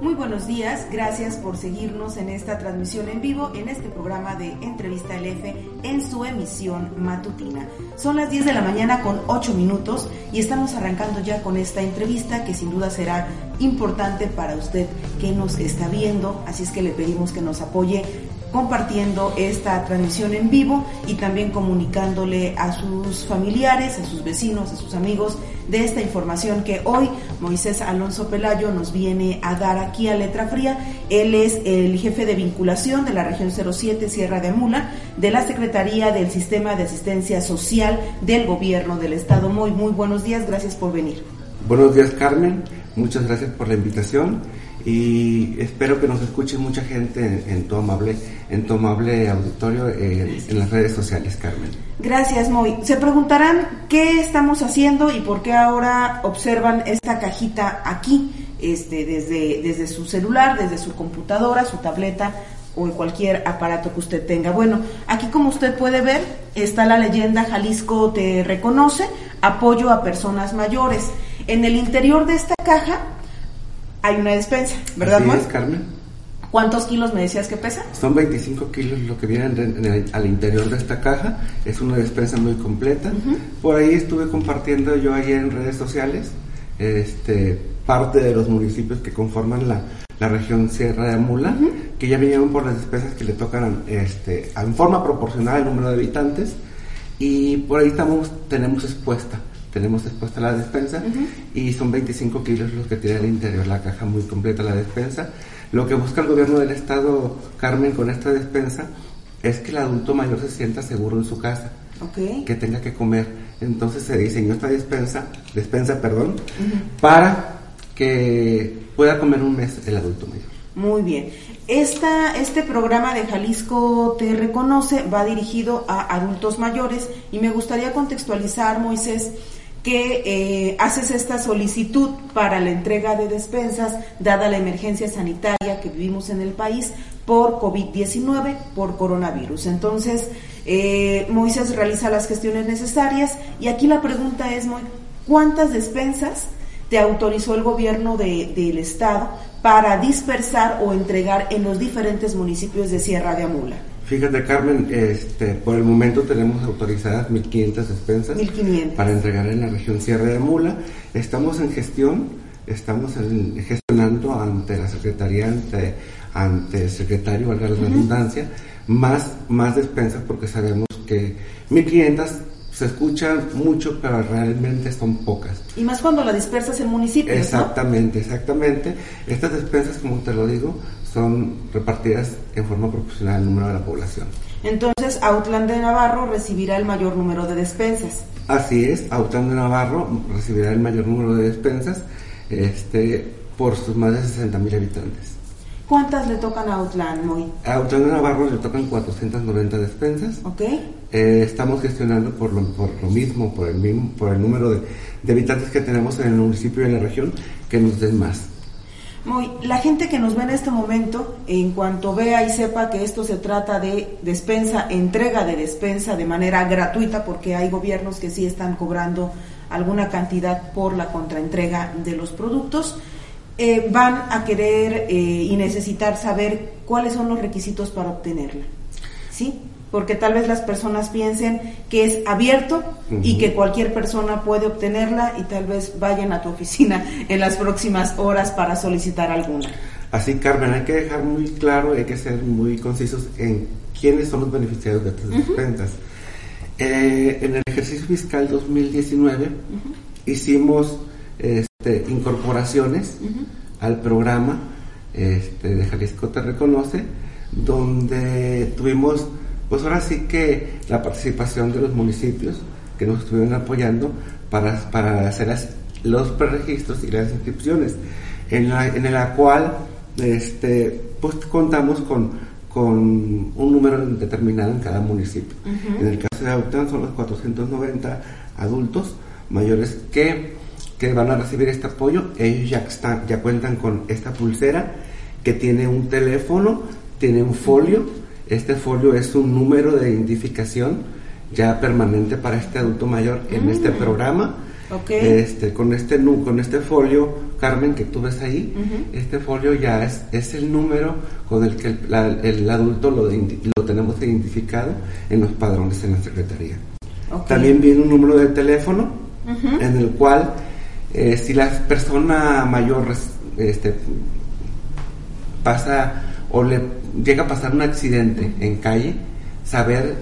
Muy buenos días, gracias por seguirnos en esta transmisión en vivo, en este programa de Entrevista LF en su emisión matutina. Son las 10 de la mañana con 8 minutos y estamos arrancando ya con esta entrevista que sin duda será importante para usted que nos está viendo, así es que le pedimos que nos apoye compartiendo esta transmisión en vivo y también comunicándole a sus familiares, a sus vecinos, a sus amigos de esta información que hoy Moisés Alonso Pelayo nos viene a dar aquí a Letra Fría. Él es el jefe de vinculación de la región 07 Sierra de Amula de la Secretaría del Sistema de Asistencia Social del Gobierno del Estado. Muy, muy buenos días, gracias por venir. Buenos días Carmen, muchas gracias por la invitación y espero que nos escuche mucha gente en, tu amable en tu amable auditorio eh, en las redes sociales, Carmen. Gracias, Moy. Se preguntarán qué estamos haciendo y por qué ahora observan esta cajita aquí, este, desde, desde su celular, desde su computadora, su tableta o en cualquier aparato que usted tenga. Bueno, aquí como usted puede ver, está la leyenda Jalisco te reconoce, apoyo a personas mayores. En el interior de esta caja hay una despensa, ¿verdad, Así es, Carmen. ¿Cuántos kilos me decías que pesa? Son 25 kilos lo que vienen al interior de esta caja. Es una despensa muy completa. Por ahí estuve compartiendo yo ayer en redes sociales este, parte de los municipios que conforman la, la región Sierra de Amula, que ya vinieron por las despensas que le tocan este, en forma proporcional al número de habitantes. Y por ahí estamos, tenemos expuesta tenemos expuesta la despensa y son 25 kilos los que tiene el interior la caja muy completa la despensa. Lo que busca el gobierno del estado, Carmen, con esta despensa es que el adulto mayor se sienta seguro en su casa, que tenga que comer. Entonces se diseñó esta despensa, despensa, perdón, para que pueda comer un mes el adulto mayor. Muy bien. Esta, este programa de Jalisco Te Reconoce va dirigido a adultos mayores y me gustaría contextualizar, Moisés, que eh, haces esta solicitud para la entrega de despensas, dada la emergencia sanitaria que vivimos en el país por COVID-19, por coronavirus. Entonces, eh, Moisés realiza las gestiones necesarias y aquí la pregunta es, ¿cuántas despensas te autorizó el gobierno del Estado para dispersar o entregar en los diferentes municipios de Sierra de Amula? Fíjate, Carmen, este, por el momento tenemos autorizadas 1.500 despensas para entregar en la región Sierra de Mula. Estamos en gestión, estamos gestionando ante la Secretaría, ante, ante el secretario, valga la redundancia, más, más despensas porque sabemos que 1.500 se escuchan mucho, pero realmente son pocas. Y más cuando la dispersas en municipios. Exactamente, exactamente. Estas despensas, como te lo digo, son repartidas en forma proporcional al número de la población. Entonces, Autlán de Navarro recibirá el mayor número de despensas. Así es, Autlán de Navarro recibirá el mayor número de despensas este, por sus más de 60 mil habitantes. ¿Cuántas le tocan a Autlán, Moy? A Autlán de Navarro le tocan 490 despensas. Ok. Eh, estamos gestionando por lo, por lo mismo, por el, mismo, por el número de, de habitantes que tenemos en el municipio y en la región, que nos den más. Muy, la gente que nos ve en este momento, en cuanto vea y sepa que esto se trata de despensa, entrega de despensa de manera gratuita, porque hay gobiernos que sí están cobrando alguna cantidad por la contraentrega de los productos, eh, van a querer eh, y necesitar saber cuáles son los requisitos para obtenerla. ¿Sí? Porque tal vez las personas piensen que es abierto y que cualquier persona puede obtenerla y tal vez vayan a tu oficina en las próximas horas para solicitar alguna. Así, Carmen, hay que dejar muy claro, hay que ser muy concisos en quiénes son los beneficiarios de estas despensas. Eh, en el ejercicio fiscal 2019 hicimos este, incorporaciones al programa este, de Jalisco Te Reconoce, donde tuvimos pues ahora sí que la participación de los municipios que nos estuvieron apoyando para, para hacer los preregistros y las inscripciones, en la, en la cual este, pues contamos con, con un número determinado en cada municipio. En el caso de Aután son los 490 adultos mayores que, que van a recibir este apoyo. Ellos ya, están, ya cuentan con esta pulsera que tiene un teléfono, tiene un folio este folio es un número de identificación ya permanente para este adulto mayor en este mm. programa Este, con este con este folio, Carmen, que tú ves ahí, este folio ya es, es el número con el que el, adulto lo, lo tenemos identificado en los padrones en la Secretaría. También viene un número de teléfono en el cual eh, si la persona mayor este, pasa o le llega a pasar un accidente en calle, saber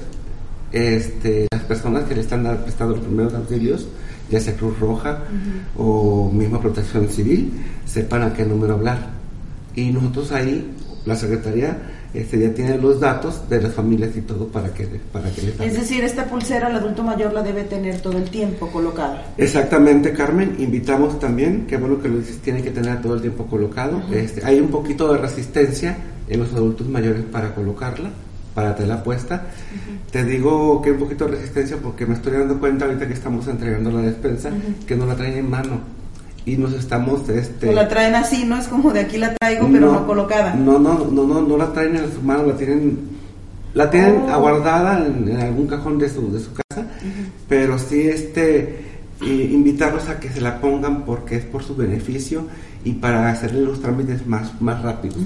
este, las personas que le están prestando los primeros auxilios, ya sea Cruz Roja o misma Protección Civil, sepan a qué número hablar. Y nosotros ahí, la Secretaría, este, ya tiene los datos de las familias y todo para que, para que Es decir, esta pulsera el adulto mayor la debe tener todo el tiempo colocada. Exactamente, Carmen. Invitamos también, que bueno que lo dices, tiene que tener todo el tiempo colocado. este, hay un poquito de resistencia en los adultos mayores para colocarla para tenerla puesta. Te digo que hay un poquito de resistencia porque me estoy dando cuenta ahorita que estamos entregando la despensa que no la traen en mano. Y nos estamos este o la traen así no es como de aquí la traigo pero no, colocada. no no no no no la traen en su mano la tienen la tienen oh. aguardada en, algún cajón de su de su casa. Pero sí este invitarlos a que se la pongan porque es por su beneficio y para hacerle los trámites más más rápidos.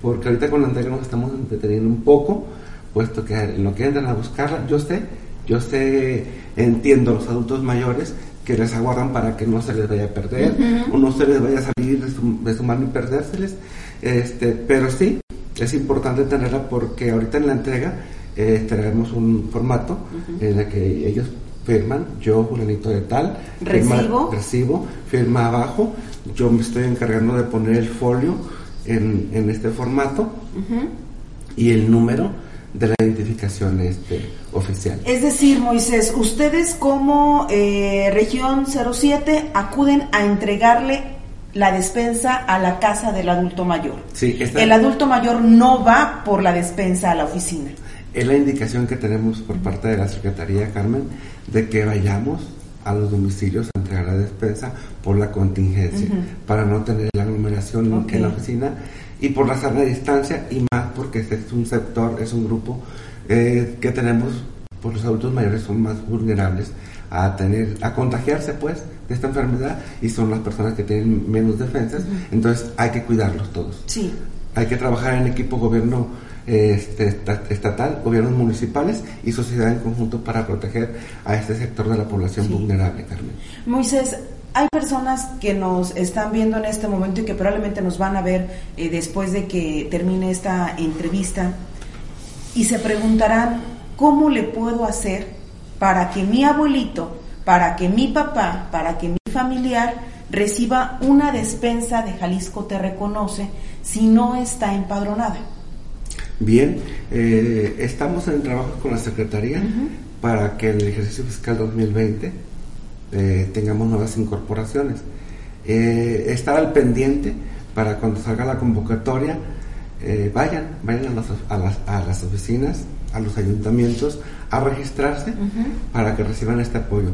Porque ahorita con la entrega nos estamos entreteniendo un poco puesto que en lo que entran a buscarla, yo sé, yo sé, entiendo a los adultos mayores que les aguardan para que no se les vaya a perder o no se les vaya a salir de su, de su mano y perdérseles, este, pero sí, es importante tenerla porque ahorita en la entrega eh, tenemos un formato en el que ellos firman, yo, fulanito de tal, recibo, recibo, firma abajo, yo me estoy encargando de poner el folio en, en este formato y el número de la identificación este, oficial. Es decir, Moisés, ustedes como eh, región 07 acuden a entregarle la despensa a la casa del adulto mayor. Sí, El adulto mayor no va por la despensa a la oficina. Es la indicación que tenemos por parte de la Secretaría, Carmen, de que vayamos a los domicilios a entregar la despensa por la contingencia, para no tener la aglomeración en la oficina y por la sana distancia y más porque este es un sector, es un grupo eh, que tenemos, pues los adultos mayores son más vulnerables a tener, a contagiarse pues de esta enfermedad y son las personas que tienen menos defensas, entonces hay que cuidarlos todos. Sí. Hay que trabajar en equipo gobierno este, estatal, gobiernos municipales y sociedad en conjunto para proteger a este sector de la población vulnerable, Carmen. Moisés, hay personas que nos están viendo en este momento y que probablemente nos van a ver eh, después de que termine esta entrevista y se preguntarán, ¿cómo le puedo hacer para que mi abuelito, para que mi papá, para que mi familiar reciba una despensa de Jalisco Te Reconoce si no está empadronada? Bien, eh, estamos en trabajo con la Secretaría para que en el ejercicio fiscal 2020 eh, tengamos nuevas incorporaciones. Eh, estar al pendiente para cuando salga la convocatoria, eh, vayan, vayan a las, a, las, a las, oficinas, a los ayuntamientos, a registrarse para que reciban este apoyo.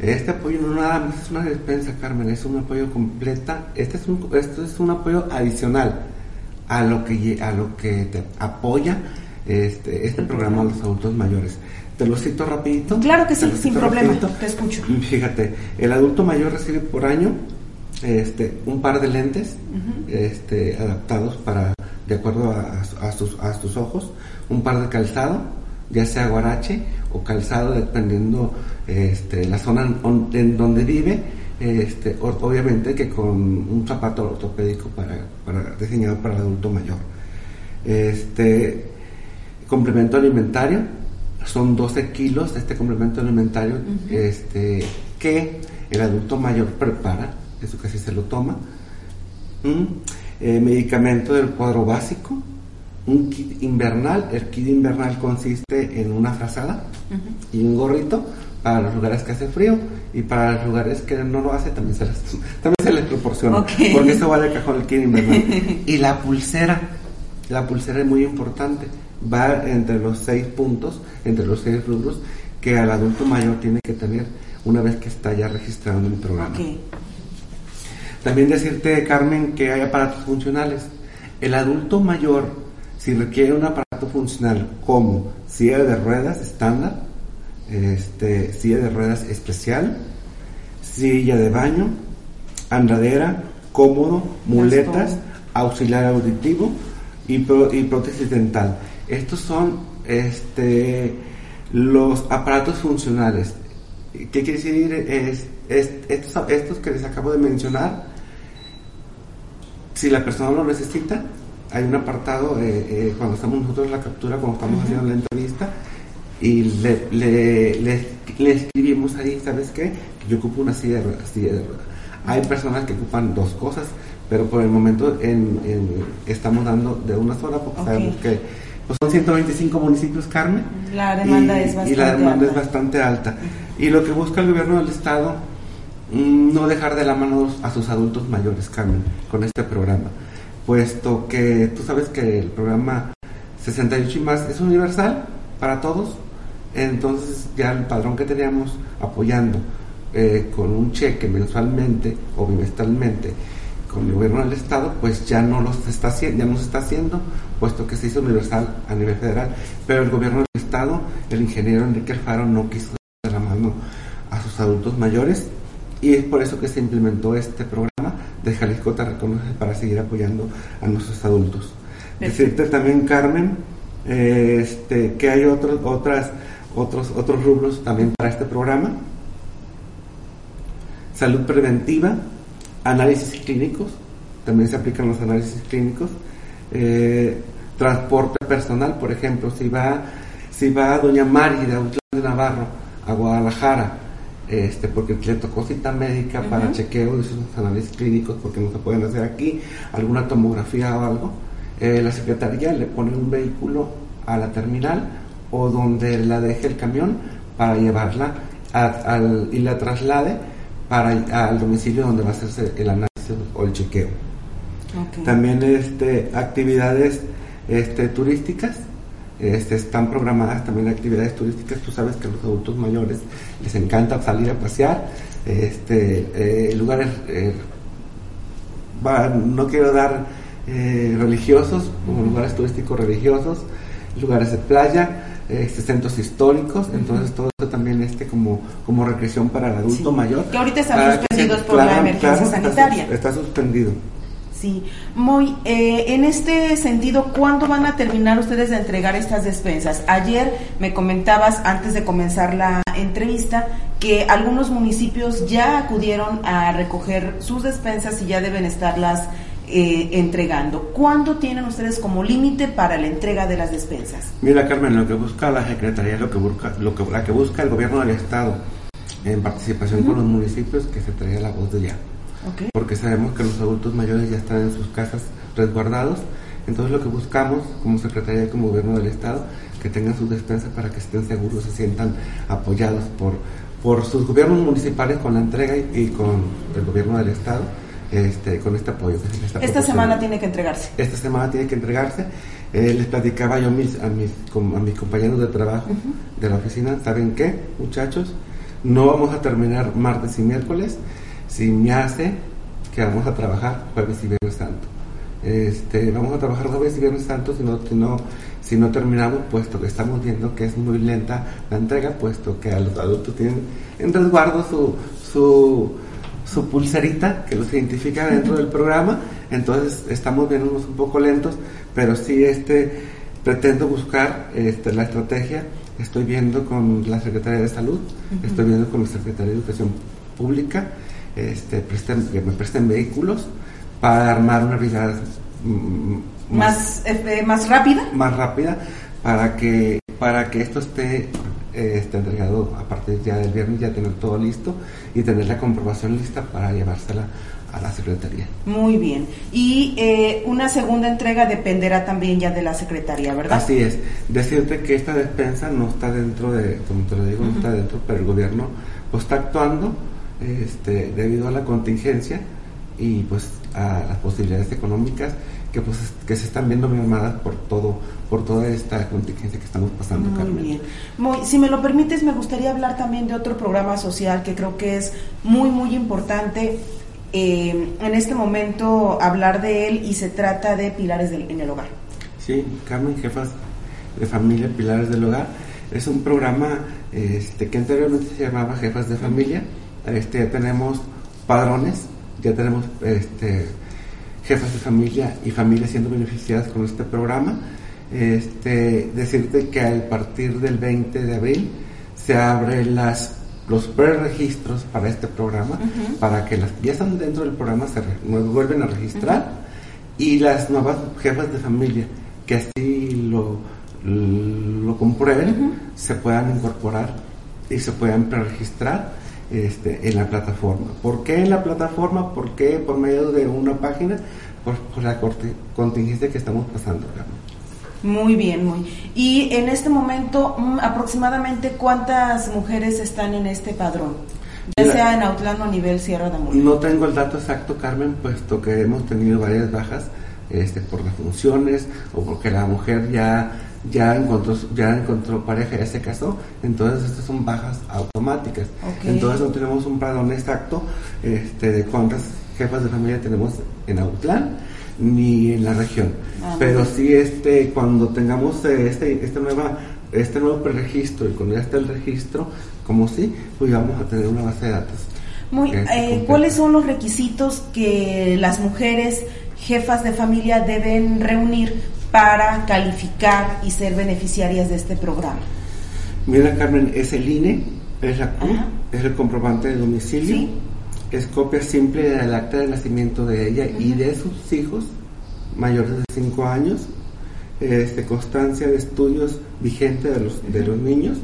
Este apoyo no nada más es una despensa, Carmen, es un apoyo completa. Este es un, esto es un apoyo adicional a lo que, a lo que te apoya este, este programa a los adultos mayores. Te lo cito rapidito. Claro que sí, sin problema, te escucho. Fíjate, el adulto mayor recibe por año este, un par de lentes este, adaptados para, de acuerdo a, sus, a sus ojos, un par de calzado, ya sea guarache o calzado, dependiendo este, la zona en donde vive, este, obviamente que con un zapato ortopédico para, para, diseñado para el adulto mayor. Este, complemento alimentario, son 12 kilos de este complemento alimentario este, que el adulto mayor prepara, eso casi se lo toma. Eh, medicamento del cuadro básico, un kit invernal, el kit invernal consiste en una frazada y un gorrito para los lugares que hace frío y para los lugares que no lo hace también se les, también se les proporciona, porque eso va de cajón el kit invernal. y la pulsera, la pulsera es muy importante va entre los seis puntos, entre los seis rubros que al adulto mayor tiene que tener una vez que está ya registrado en el programa. También decirte, Carmen, que hay aparatos funcionales. El adulto mayor, si requiere un aparato funcional como silla de ruedas estándar, este, silla de ruedas especial, silla de baño, andadera, cómodo, muletas, auxiliar auditivo y, y prótesis dental. Estos son este, los aparatos funcionales. ¿Qué quiere decir? Es, estos, estos que les acabo de mencionar, si la persona lo necesita, hay un apartado eh, eh, cuando estamos nosotros en la captura, cuando estamos haciendo la entrevista, y le, le, le, escribimos ahí, ¿sabes qué? Que yo ocupo una silla de ruedas, silla de ruedas. Hay personas que ocupan dos cosas, pero por el momento en, estamos dando de una sola porque sabemos que pues son 125 municipios, Carmen. La demanda es bastante Y la demanda es bastante alta. Y lo que busca el gobierno del Estado, mm, no dejar de la mano a sus adultos mayores, Carmen, con este programa. Puesto que tú sabes que el programa 68 y más es universal para todos, entonces ya el padrón que teníamos apoyando eh, con un cheque mensualmente o bimestralmente con el gobierno del estado, pues ya no los está haciendo, ya no se está haciendo, puesto que se hizo universal a nivel federal, pero el gobierno del estado, el ingeniero Enrique Alfaro no quiso dar la mano a sus adultos mayores y es por eso que se implementó este programa de Jalisco Te Reconoce para seguir apoyando a nuestros adultos. Decirte también, Carmen, eh, este, que hay otros, otras, otros, otros rubros también para este programa. Salud preventiva, análisis clínicos, también se aplican los análisis clínicos, eh, transporte personal, por ejemplo, si va, si va doña Mari de Autlán de Navarro a Guadalajara, este, porque le tocó cita médica para chequeo de sus análisis clínicos, porque no se pueden hacer aquí, alguna tomografía o algo, eh, la secretaría le pone un vehículo a la terminal o donde la deje el camión para llevarla y la traslade para al domicilio donde va a hacerse el análisis o el chequeo. También este, actividades este, turísticas, este, están programadas también actividades turísticas. Tú sabes que a los adultos mayores les encanta salir a pasear. Este, eh, lugares, eh, no quiero dar eh, religiosos, como lugares turísticos religiosos, lugares de playa, este, centros históricos, entonces todo eso también este como, como recreación para el adulto mayor. Que ahorita están suspendidos por la emergencia sanitaria. Está, suspendido. Sí, muy. Eh, en este sentido, ¿cuándo van a terminar ustedes de entregar estas despensas? Ayer me comentabas, antes de comenzar la entrevista, que algunos municipios ya acudieron a recoger sus despensas y ya deben estarlas eh, entregando. ¿Cuándo tienen ustedes como límite para la entrega de las despensas? Mira, Carmen, lo que busca la Secretaría, lo que busca, lo que, la que busca el gobierno del Estado en participación con los municipios, que se traiga la voz de ya. Porque sabemos que los adultos mayores ya están en sus casas resguardados. Entonces lo que buscamos como Secretaría y como Gobierno del Estado, que tengan sus despensas para que estén seguros, se sientan apoyados por, por sus gobiernos municipales con la entrega y con el Gobierno del Estado este, con este apoyo. esta semana tiene que entregarse. Esta semana tiene que entregarse. Eh, les platicaba yo mis, a mis, a mis compañeros de trabajo de la oficina, ¿saben qué, muchachos? No vamos a terminar martes y miércoles si me hace que vamos a trabajar jueves y viernes santo. Este, vamos a trabajar jueves y viernes santo si no, si no, si no terminamos, puesto que estamos viendo que es muy lenta la entrega, puesto que a los adultos tienen en resguardo su, su su pulserita que los identifica dentro del programa. Entonces estamos viéndonos un poco lentos, pero sí este, pretendo buscar este, la estrategia. Estoy viendo con la Secretaría de Salud, estoy viendo con la Secretaría de Educación Pública, este, que me presten vehículos para armar una brigada mm, más, eh, más rápida. Más rápida para que, para que esto esté eh, está entregado a partir ya del viernes, ya tener todo listo y tener la comprobación lista para llevársela a la Secretaría. Muy bien. Y eh, una segunda entrega dependerá también ya de la Secretaría, ¿verdad? Así es. Decirte que esta despensa no está dentro de, como te lo digo, no está dentro, pero el gobierno pues, está actuando este, debido a la contingencia y pues a las posibilidades económicas que pues que se están viendo mermadas por todo por toda esta contingencia que estamos pasando muy bien. Muy, si me lo permites me gustaría hablar también de otro programa social que creo que es muy muy importante. Eh, en este momento hablar de él y se trata de pilares en el hogar. Sí Carmen jefas de familia pilares del hogar. Es un programa este, que anteriormente se llamaba jefas de familia. Este, ya tenemos padrones, ya tenemos este, jefas de familia y familias siendo beneficiadas con este programa. Este, decirte que a partir del 20 de abril se abren las los preregistros para este programa, para que las que ya están dentro del programa se vuelven a registrar. Y las nuevas jefas de familia que así lo, lo comprueben se puedan incorporar y se puedan preregistrar este, en la plataforma. ¿Por qué en la plataforma? ¿Por qué por medio de una página? Por, por la contingencia que estamos pasando. Muy bien, muy. Y en este momento, mm, aproximadamente cuántas mujeres están en este padrón, ya sea en Autlán o a nivel Sierra de Amor. No tengo el dato exacto, Carmen, puesto que hemos tenido varias bajas este, por las funciones o porque la mujer ya ya encontró ya encontró pareja ya se casó entonces estas son bajas automáticas entonces no tenemos un padrón exacto este, de cuántas jefas de familia tenemos en Autlán ni en la región. Ah, Pero sí, este, cuando tengamos eh, este, este, nueva, este nuevo preregistro y cuando ya esté el registro, como sí, pues vamos a tener una base de datos. Muy, eh, ¿Cuáles son los requisitos que las mujeres jefas de familia deben reunir para calificar y ser beneficiarias de este programa? Mira, Carmen, es el INE, es la es el comprobante de domicilio es copia simple del acta de nacimiento de ella y de sus hijos mayores de 5 años, este, constancia de estudios vigente de los, de los niños,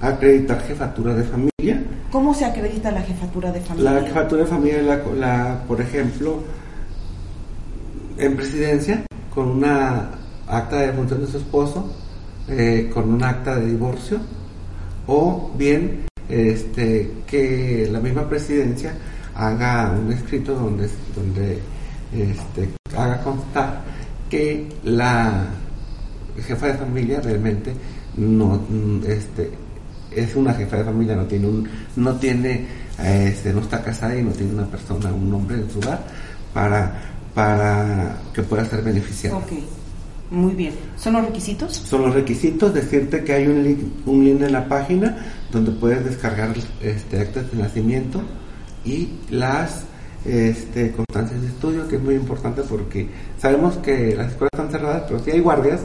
acreditar jefatura de familia. ¿Cómo se acredita la jefatura de familia? La jefatura de familia, la, la, por ejemplo, en presidencia, con una acta de función de su esposo, eh, con un acta de divorcio, o bien este, que la misma presidencia haga un escrito donde, donde este, haga constar que la jefa de familia realmente no este, es una jefa de familia, no tiene un, no tiene, este, no está casada y no tiene una persona, un hombre en su hogar para, para que pueda ser beneficiado. Okay. Muy bien. ¿Son los requisitos? Son los requisitos. Decirte que hay un link, un link en la página donde puedes descargar este acta de nacimiento y las este, constancias de estudio, que es muy importante porque sabemos que las escuelas están cerradas, pero sí hay guardias,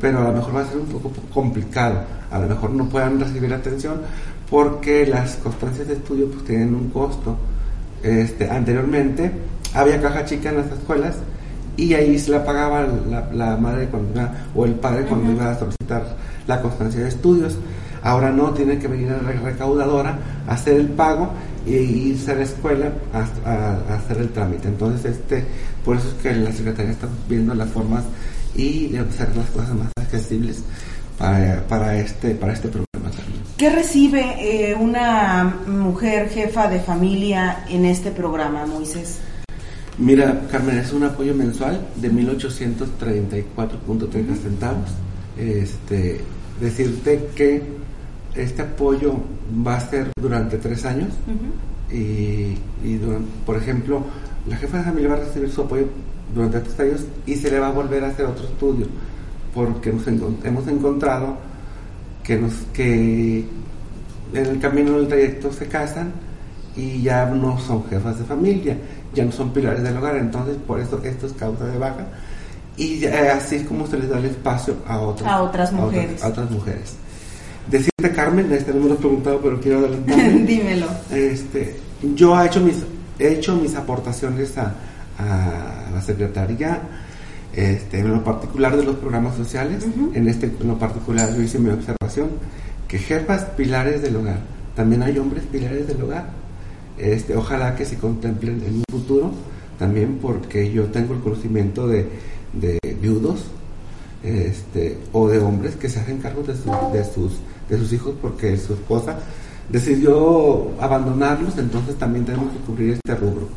pero a lo mejor va a ser un poco complicado, a lo mejor no puedan recibir atención porque las constancias de estudio pues tienen un costo. Este, anteriormente había caja chica en las escuelas y ahí se la pagaba la, madre cuando o el padre cuando iba a solicitar la constancia de estudios. Ahora no, tiene que venir a la recaudadora a hacer el pago y irse a la escuela a, hacer el trámite. Entonces, este, por eso es que la Secretaría está viendo las formas y de hacer las cosas más accesibles para, para, este, para este programa. ¿Qué recibe eh, una mujer jefa de familia en este programa, Moisés? Mira, Carmen, es un apoyo mensual de 1.834.30 centavos. Este, decirte que este apoyo va a ser durante tres años. Y, por ejemplo, la jefa de familia va a recibir su apoyo durante tres años y se le va a volver a hacer otro estudio porque hemos encontrado que, nos, que en el camino del trayecto se casan y ya no son jefas de familia, ya no son pilares del hogar, entonces por eso esto es causa de baja y así es como se les da el espacio a, otras, a otras mujeres. A otras, mujeres. Decirte, Carmen, este no me lo he preguntado, pero quiero adelantarme. Dímelo. Este, yo he hecho mis, he hecho mis aportaciones a, a la Secretaría, este, en lo particular de los programas sociales, en este en lo particular yo hice mi observación, que jefas pilares del hogar, también hay hombres pilares del hogar, este, ojalá que se contemplen en un futuro, también porque yo tengo el conocimiento de, de viudos este, o de hombres que se hacen cargo de, de, sus, de sus hijos porque su esposa decidió abandonarlos, entonces también tenemos que cubrir este rubro,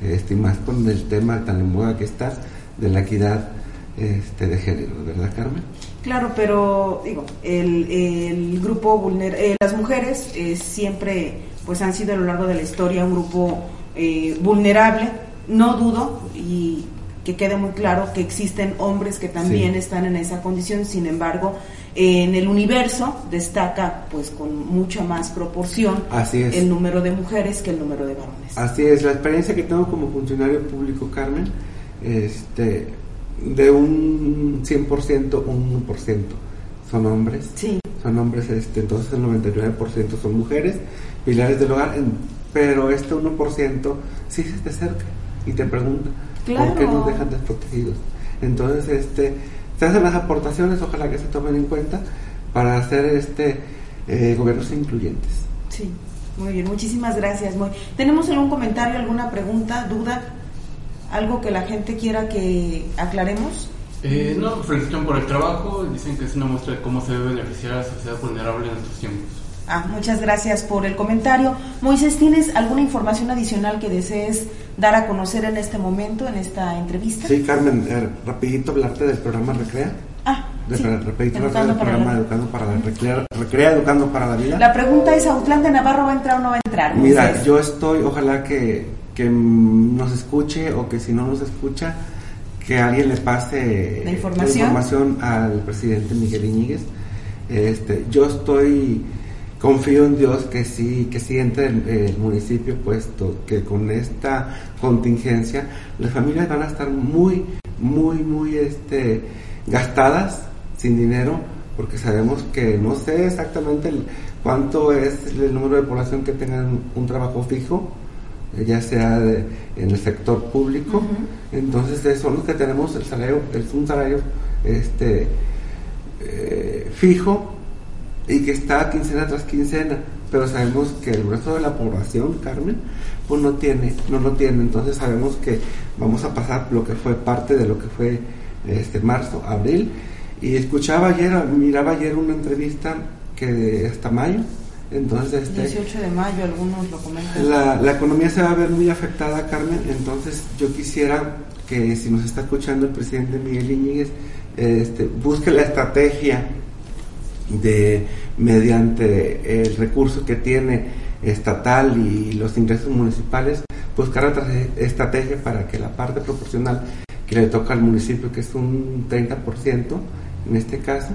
este, y más con el tema tan en moda que está de la equidad este, de género, ¿verdad, Carmen? Claro, pero digo, el, el grupo vulnerable, eh, las mujeres eh, siempre pues han sido a lo largo de la historia un grupo eh, vulnerable, no dudo, y que quede muy claro que existen hombres que también están en esa condición, sin embargo, en el universo destaca pues con mucha más proporción el número de mujeres que el número de varones. Así es, la experiencia que tengo como funcionario público, Carmen, este, de un 100%, un 1% son hombres. Sí. Son hombres, este, entonces el 99% son mujeres, pilares del hogar, pero este 1% sí se te acerca y te pregunta, ¿por qué nos dejan desprotegidos? Entonces, este, se hacen las aportaciones, ojalá que se tomen en cuenta para hacer este eh, gobiernos incluyentes. Sí, muy bien, muchísimas gracias. Muy. ¿Tenemos algún comentario, alguna pregunta, duda? ¿Algo que la gente quiera que aclaremos? Eh, no, felicitan por el trabajo, dicen que es una muestra de cómo se debe beneficiar a la sociedad vulnerable en estos tiempos. Ah, muchas gracias por el comentario. Moisés, ¿tienes alguna información adicional que desees dar a conocer en este momento, en esta entrevista? Sí, Carmen, eh, rapidito hablarte del programa Recrea. Ah, de, sí. Rapidito Educando del programa Educando para la Recrea, Recrea, Educando para la Vida. La pregunta es, ¿Autlán de Navarro va a entrar o no va a entrar? Mira, yo estoy, ojalá que, que nos escuche o que si no nos escucha, que alguien le pase la información, al presidente Miguel Iñiguez. Este, yo estoy confío en Dios que sí, que sí entre el, municipio, puesto que con esta contingencia las familias van a estar muy, muy, muy este, gastadas sin dinero, porque sabemos que no sé exactamente cuánto es el número de población que tengan un trabajo fijo, ya sea en el sector público. Entonces son los que tenemos el salario, es un salario este, eh, fijo y que está quincena tras quincena, pero sabemos que el resto de la población, Carmen, pues no tiene, no lo tiene, entonces sabemos que vamos a pasar lo que fue parte de lo que fue este marzo, abril, y escuchaba ayer, miraba ayer una entrevista que hasta mayo, entonces este, 18 de mayo, algunos lo comentan. La, la economía se va a ver muy afectada, Carmen, entonces yo quisiera que si nos está escuchando el presidente Miguel Iñiguez, este, busque la estrategia de mediante el recurso que tiene estatal y los ingresos municipales buscar otra estrategia para que la parte proporcional que le toca al municipio que es un 30% en este caso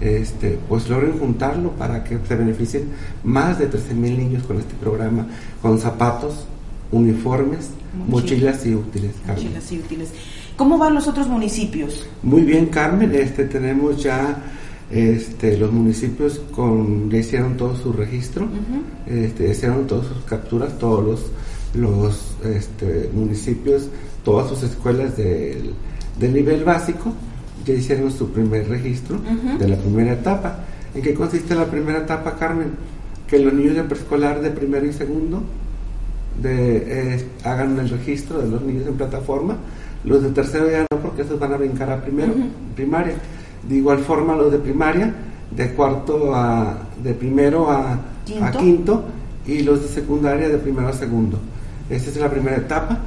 este, pues logren juntarlo para que se beneficien más de 13 mil niños con este programa, con zapatos, uniformes, mochilas y útiles. Mochilas y útiles. ¿Cómo van los otros municipios? Muy bien, Carmen. Este, tenemos ya este, los municipios con, ya hicieron todo su registro, este, hicieron todas sus capturas, todos los, los este, municipios, todas sus escuelas del, nivel básico, ya hicieron su primer registro de la primera etapa. ¿En qué consiste la primera etapa, Carmen? Que los niños de preescolar de primero y segundo de, hagan el registro de los niños en plataforma, los de tercero ya no, porque esos van a brincar a primero, primaria de igual forma los de primaria, de cuarto a, de primero a quinto, y los de secundaria de primero a segundo. Esta es la primera etapa.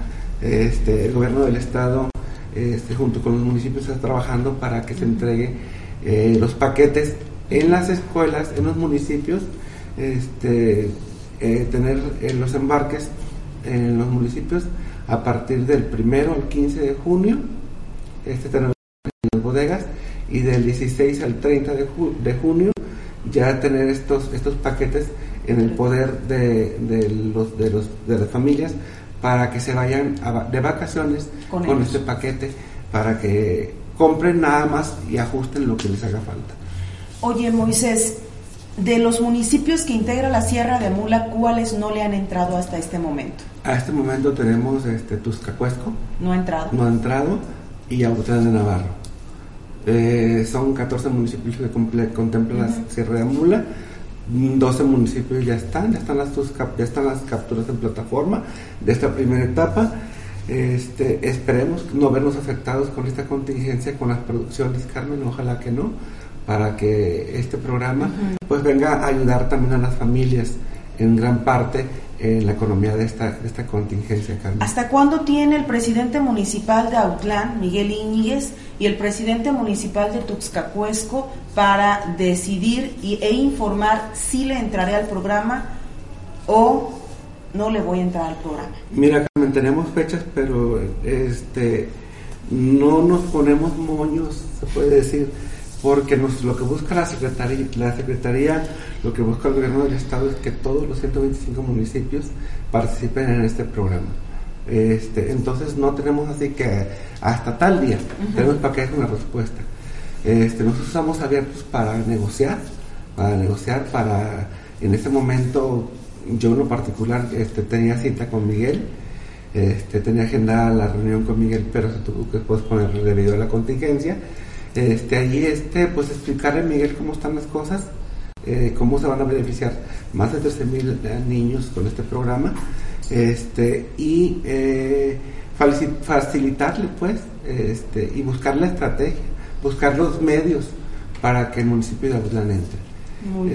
Este, el gobierno del estado, este, junto con los municipios, está trabajando para que se entregue eh, los paquetes en las escuelas, en los municipios, este, eh, tener eh, los embarques en los municipios a partir del primero al 15 de junio, este, tenemos en las bodegas y del 16 al 30 de, de junio ya tener estos, estos paquetes en el poder de, de, los, de, los, de las familias para que se vayan de vacaciones con, este paquete para que compren nada más y ajusten lo que les haga falta. Oye Moisés, de los municipios que integra la Sierra de Mula, ¿cuáles no le han entrado hasta este momento? A este momento tenemos este Tuscacuesco. No ha entrado. No ha entrado y Autlán de Navarro. Eh, son 14 municipios que contemplan la Sierra de Mula. 12 municipios ya están, ya están las, ya están las capturas en plataforma de esta primera etapa. Este, esperemos no vernos afectados con esta contingencia, con las producciones, Carmen, ojalá que no, para que este programa pues venga a ayudar también a las familias en gran parte en la economía de esta, de esta contingencia, Carmen. ¿Hasta cuándo tiene el presidente municipal de Autlán, Miguel Íñiguez, y el presidente municipal de Tuxcacuesco para decidir y, e informar si le entraré al programa o no le voy a entrar al programa? Mira, Carmen, tenemos fechas, pero este no nos ponemos moños, se puede decir, porque nos, lo que busca la Secretaría, la Secretaría, lo que busca el gobierno del Estado es que todos los 125 municipios participen en este programa. Este, entonces no tenemos así que hasta tal día, tenemos para que haya una respuesta. Este, nosotros estamos abiertos para negociar, para negociar, para en este momento yo en lo particular este, tenía cita con Miguel, este, tenía agendada la reunión con Miguel, pero se tuvo que posponer debido a la contingencia. Este, ahí este, pues explicarle a Miguel cómo están las cosas, eh, cómo se van a beneficiar más de 13 mil niños con este programa este, y eh, facilitarle pues este, y buscar la estrategia, buscar los medios para que el municipio de Agutlán entre.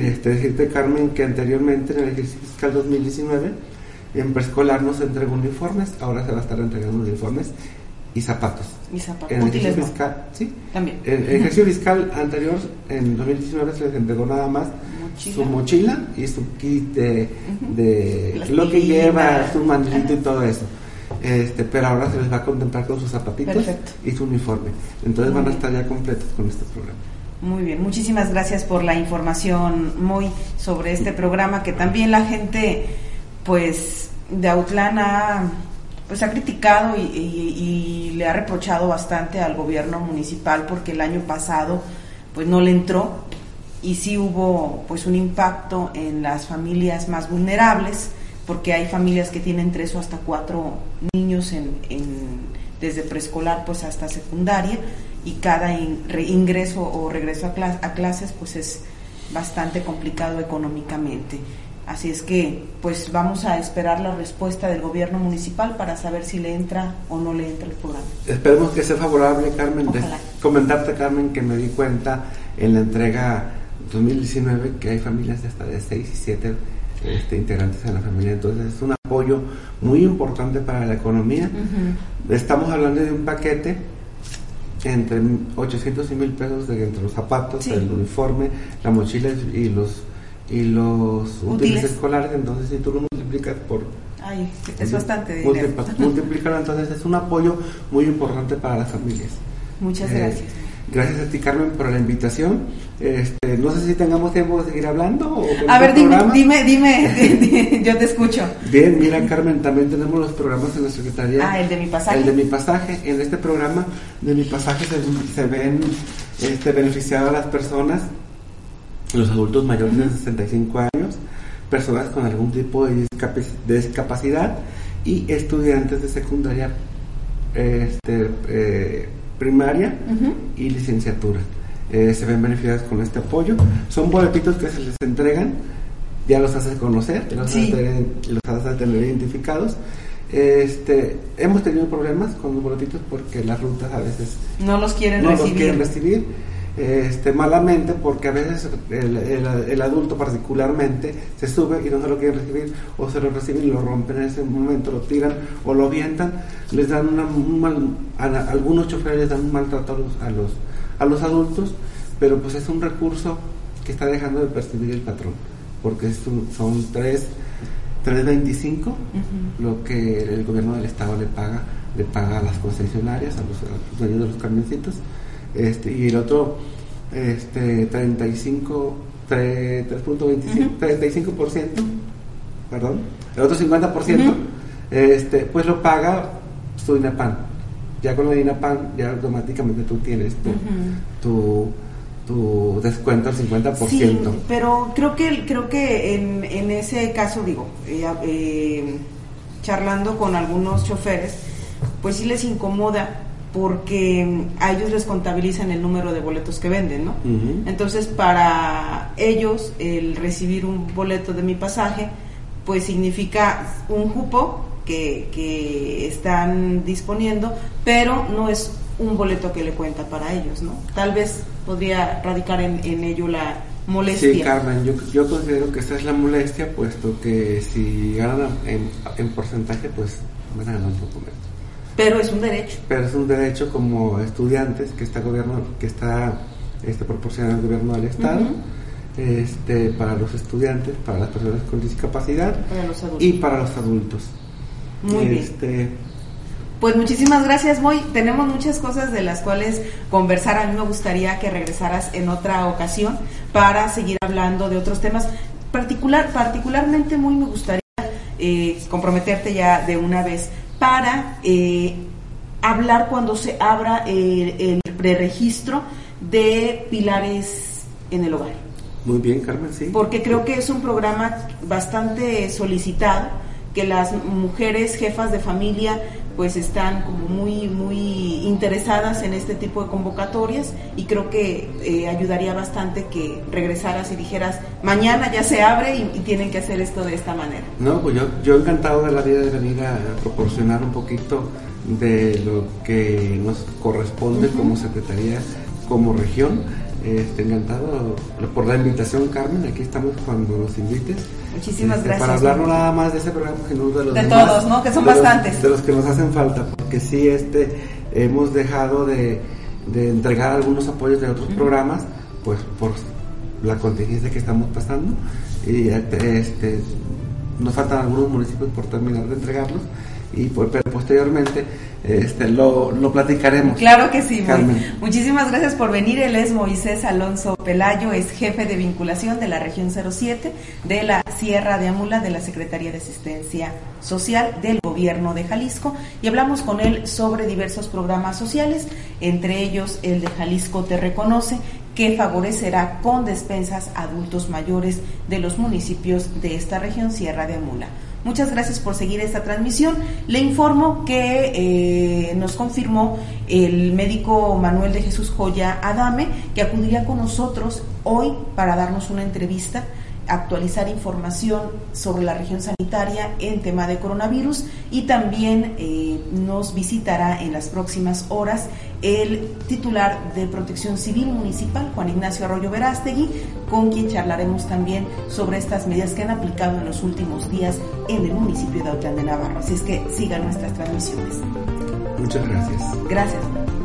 Este, decirte Carmen que anteriormente en el ejercicio fiscal 2019 en preescolar no se entregó uniformes, ahora se va a estar entregando uniformes y zapatos. Y zapatos. En el ejercicio fiscal, sí. También. En el ejercicio fiscal anterior, en 2019, se les entregó nada más su mochila y su kit de, lo que lleva, su mandilito y todo eso. Este, pero ahora se les va a contemplar con sus zapatitos y su uniforme. Entonces van a estar ya completos con este programa. Muy bien, muchísimas gracias por la información muy sobre este programa que también la gente pues de Autlán ha pues ha criticado y, y, le ha reprochado bastante al gobierno municipal porque el año pasado pues no le entró y sí hubo pues un impacto en las familias más vulnerables porque hay familias que tienen tres o hasta cuatro niños en, desde preescolar pues hasta secundaria y cada ingreso o regreso a, a clases pues es bastante complicado económicamente. Así es que, pues vamos a esperar la respuesta del gobierno municipal para saber si le entra o no le entra el programa. Esperemos que sea favorable, Carmen. comentarte, Carmen, que me di cuenta en la entrega 2019 que hay familias de hasta de 6 y 7 este, integrantes en la familia. Entonces es un apoyo muy importante para la economía. Estamos hablando de un paquete entre 800 y 1000 pesos de, entre los zapatos, el uniforme, la mochila y los y los útiles, escolares, entonces si tú lo multiplicas por... Ay, es bastante dinero. Multiplicarlo, entonces es un apoyo muy importante para las familias. Muchas eh, gracias. Gracias a ti, Carmen, por la invitación. Este, no sé si tengamos tiempo de seguir hablando. a ver, dime, dime, dime, yo te escucho. Bien, mira, Carmen, también tenemos los programas en la Secretaría. Ah, el de mi pasaje. El de mi pasaje. En este programa de mi pasaje se, se ven este, beneficiadas las personas los adultos mayores de 65 años, personas con algún tipo de, discapacidad y estudiantes de secundaria este, eh, primaria y licenciatura. Eh, se ven beneficiados con este apoyo. Son boletitos que se les entregan, ya los haces conocer, los, haces tener, identificados. Este, hemos tenido problemas con los boletitos porque las rutas a veces no los quieren no Los quieren recibir este, malamente porque a veces el, adulto particularmente se sube y no se lo quiere recibir o se lo reciben y lo rompen en ese momento, lo tiran o lo avientan, les dan una, un mal, algunos choferes les dan un maltrato a los, a los, adultos, pero pues es un recurso que está dejando de percibir el patrón, porque son tres 3.25 lo que el gobierno del estado le paga le paga a las concesionarias a los, a los dueños de los camioncitos este, y el otro este, 35, 3.25, 35%, perdón, el otro 50%, este, pues lo paga su INAPAN. Ya con la INAPAN, ya automáticamente tú tienes tu, tu, descuento al 50%. Sí, pero creo que, creo que en, en ese caso, digo, eh, eh, charlando con algunos choferes, pues sí les incomoda porque a ellos les contabilizan el número de boletos que venden, ¿no? Entonces, para ellos, el recibir un boleto de mi pasaje, pues significa un cupo que, que están disponiendo, pero no es un boleto que le cuenta para ellos, ¿no? Tal vez podría radicar en, ello la molestia. Sí, Carmen, yo, yo, considero que esta es la molestia, puesto que si ganan en, en porcentaje, pues van a ganar un poco menos. Pero es un derecho. Pero es un derecho como estudiantes que está gobierno que está este, proporcionando el gobierno del estado. Este, para los estudiantes, para las personas con discapacidad para y para los adultos. Muy este, Pues muchísimas gracias, Moy. Tenemos muchas cosas de las cuales conversar. A mí me gustaría que regresaras en otra ocasión para seguir hablando de otros temas. Particular, particularmente, muy me gustaría eh, comprometerte ya de una vez para eh, hablar cuando se abra el, el preregistro de pilares en el hogar. Muy bien, Carmen, sí. Porque creo que es un programa bastante solicitado, que las mujeres jefas de familia pues están como muy muy interesadas en este tipo de convocatorias y creo que eh, ayudaría bastante que regresaras y dijeras mañana ya se abre y, tienen que hacer esto de esta manera. No, pues yo, yo encantado de la vida de venir a, proporcionar un poquito de lo que nos corresponde como secretaría, como región este, encantado por la invitación, Carmen. Aquí estamos cuando nos invites. Muchísimas este, gracias. Para hablar no nada más de ese programa, sino de los De todos, ¿no? Que son bastantes. de los que nos hacen falta, porque sí, este, hemos dejado de, entregar algunos apoyos de otros programas, pues por la contingencia que estamos pasando. Y este, nos faltan algunos municipios por terminar de entregarlos y pues, pero posteriormente este, lo, lo, platicaremos. Claro que sí, Muchísimas gracias por venir. Él es Moisés Alonso Pelayo, es jefe de vinculación de la región 07 de la Sierra de Amula de la Secretaría de Asistencia Social del Gobierno de Jalisco y hablamos con él sobre diversos programas sociales, entre ellos el de Jalisco Te Reconoce, que favorecerá con despensas a adultos mayores de los municipios de esta región Sierra de Amula. Muchas gracias por seguir esta transmisión. Le informo que eh, nos confirmó el médico Manuel de Jesús Joya Adame que acudiría con nosotros hoy para darnos una entrevista actualizar información sobre la región sanitaria en tema de coronavirus y también eh, nos visitará en las próximas horas el titular de Protección Civil Municipal, Juan Ignacio Arroyo Verástegui, con quien charlaremos también sobre estas medidas que han aplicado en los últimos días en el municipio de Autlán de Navarro. Así es que sigan nuestras transmisiones. Muchas gracias. Gracias.